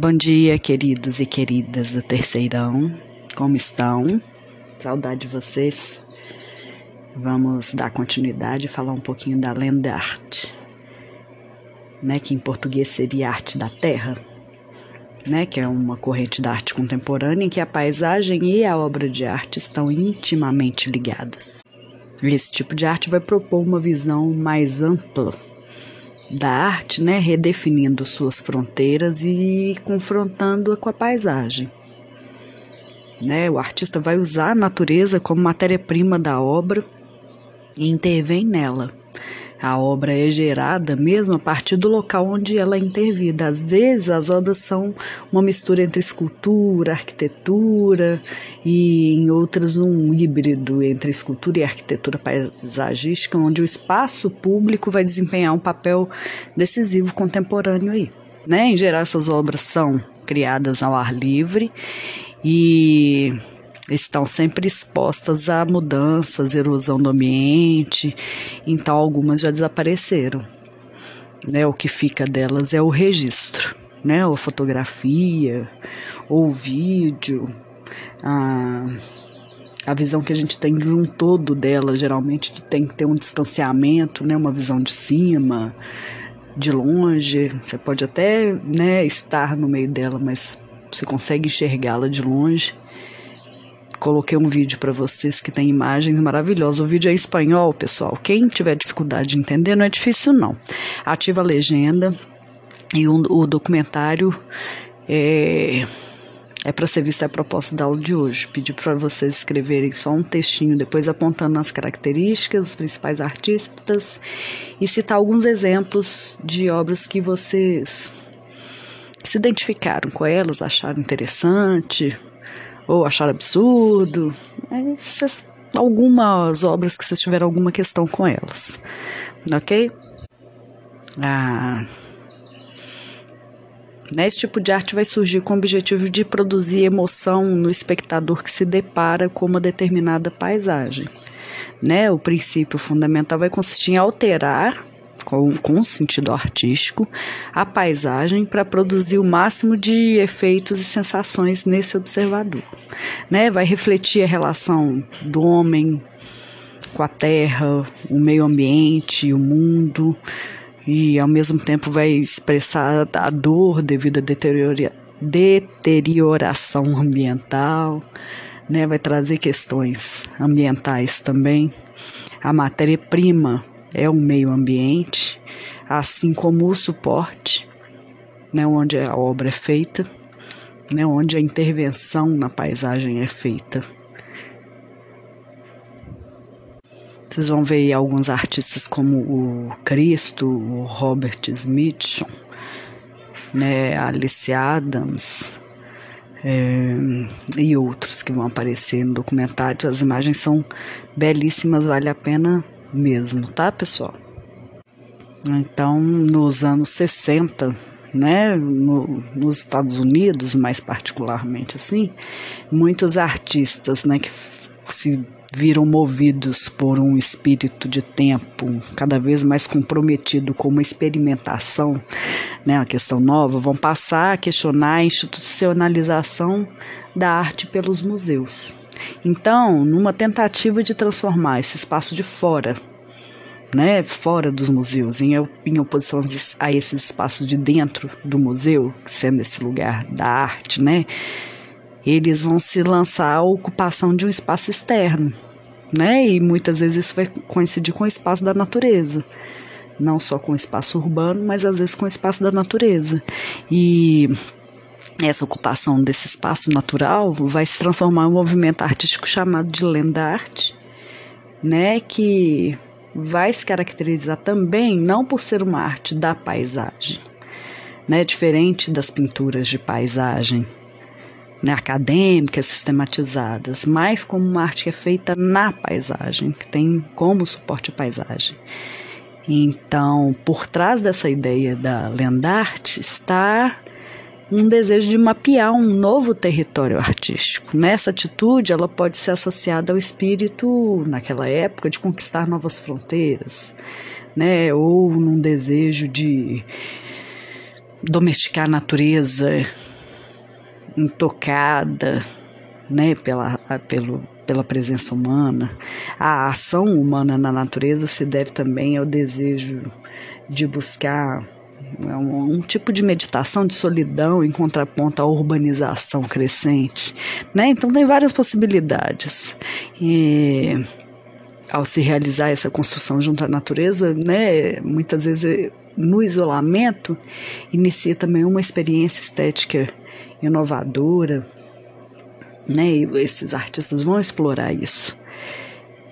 Bom dia, queridos e queridas do Terceirão. Como estão? Saudade de vocês. Vamos dar continuidade e falar um pouquinho da lenda arte, né, que em português seria arte da terra, né, que é uma corrente da arte contemporânea em que a paisagem e a obra de arte estão intimamente ligadas. Esse tipo de arte vai propor uma visão mais ampla da arte, né, redefinindo suas fronteiras e confrontando-a com a paisagem. Né, o artista vai usar a natureza como matéria-prima da obra e intervém nela. A obra é gerada mesmo a partir do local onde ela é intervida. Às vezes, as obras são uma mistura entre escultura, arquitetura e, em outras, um híbrido entre escultura e arquitetura paisagística, onde o espaço público vai desempenhar um papel decisivo contemporâneo aí. Né? Em geral, essas obras são criadas ao ar livre e estão sempre expostas a mudanças, erosão do ambiente, então algumas já desapareceram. Né? O que fica delas é o registro, né? ou fotografia, ou vídeo, a, a visão que a gente tem de um todo dela, geralmente tem que ter um distanciamento, né? uma visão de cima, de longe, você pode até né, estar no meio dela, mas você consegue enxergá-la de longe. Coloquei um vídeo para vocês que tem imagens maravilhosas. O vídeo é em espanhol, pessoal. Quem tiver dificuldade de entender, não é difícil não. Ativa a legenda e um, o documentário é, é para ser visto a proposta da aula de hoje. Pedi para vocês escreverem só um textinho, depois apontando as características, os principais artistas e citar alguns exemplos de obras que vocês se identificaram com elas, acharam interessante, ou acharam absurdo. Essas, algumas obras que vocês tiveram alguma questão com elas. Ok? Ah, né, esse tipo de arte vai surgir com o objetivo de produzir emoção no espectador que se depara com uma determinada paisagem. Né? O princípio fundamental vai consistir em alterar com, com sentido artístico, a paisagem para produzir o máximo de efeitos e sensações nesse observador. Né? Vai refletir a relação do homem com a terra, o meio ambiente, o mundo, e ao mesmo tempo vai expressar a dor devido à deteriora, deterioração ambiental, né? vai trazer questões ambientais também. A matéria-prima é o meio ambiente, assim como o suporte, né, onde a obra é feita, né, onde a intervenção na paisagem é feita. Vocês vão ver alguns artistas como o Cristo, o Robert Smithson, né, Alice Adams é, e outros que vão aparecer no documentário. As imagens são belíssimas, vale a pena mesmo, tá, pessoal? Então, nos anos 60, né, no, nos Estados Unidos, mais particularmente assim, muitos artistas, né, que se viram movidos por um espírito de tempo cada vez mais comprometido com uma experimentação, né, uma questão nova, vão passar a questionar a institucionalização da arte pelos museus. Então, numa tentativa de transformar esse espaço de fora, né, fora dos museus, em, em oposição a esses espaços de dentro do museu, sendo esse lugar da arte, né, eles vão se lançar à ocupação de um espaço externo, né, e muitas vezes isso vai coincidir com o espaço da natureza não só com o espaço urbano, mas às vezes com o espaço da natureza. E essa ocupação desse espaço natural vai se transformar em um movimento artístico chamado de lenda arte, né, que vai se caracterizar também não por ser uma arte da paisagem, né, diferente das pinturas de paisagem, né, acadêmicas, sistematizadas, mas como uma arte que é feita na paisagem, que tem como suporte a paisagem. Então, por trás dessa ideia da lenda arte está um desejo de mapear um novo território artístico. Nessa atitude, ela pode ser associada ao espírito, naquela época, de conquistar novas fronteiras, né? ou num desejo de domesticar a natureza intocada, né, pela, pelo, pela presença humana. A ação humana na natureza se deve também ao desejo de buscar um, um, tipo de meditação de solidão em contraponto à urbanização crescente, né? Então tem várias possibilidades. E ao se realizar essa construção junto à natureza, né, muitas vezes no isolamento, inicia também uma experiência estética inovadora, né? E esses artistas vão explorar isso.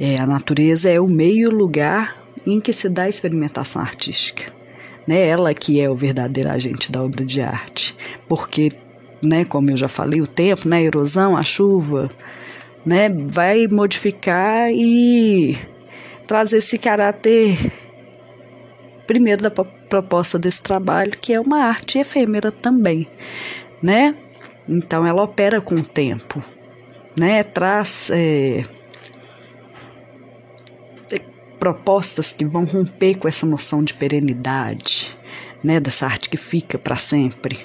É, a natureza é o meio lugar em que se dá a experimentação artística. Né? Ela que é o verdadeiro agente da obra de arte. Porque, né, como eu já falei, o tempo, né, a erosão, a chuva, né, vai modificar e trazer esse caráter primeiro da proposta desse trabalho, que é uma arte efêmera também, né? Então ela opera com o tempo, né? Traz é, propostas que vão romper com essa noção de perenidade, né, dessa arte que fica para sempre,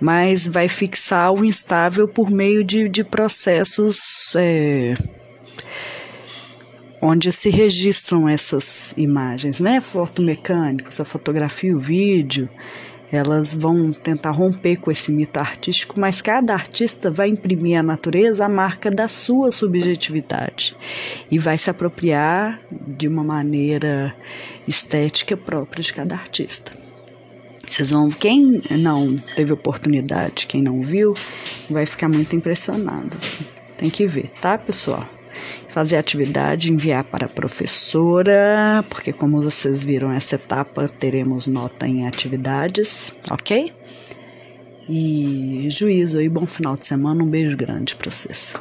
mas vai fixar o instável por meio de, de processos é, onde se registram essas imagens, né, fotomecânicos, a fotografia, o vídeo, elas vão tentar romper com esse mito artístico, mas cada artista vai imprimir à natureza a marca da sua subjetividade e vai se apropriar de uma maneira estética própria de cada artista. Vocês vão, quem não teve oportunidade, quem não viu, vai ficar muito impressionado. Tem que ver, tá, pessoal? Fazer a atividade, enviar para a professora, porque como vocês viram essa etapa, teremos nota em atividades, ok? E juízo e bom final de semana, um beijo grande para vocês.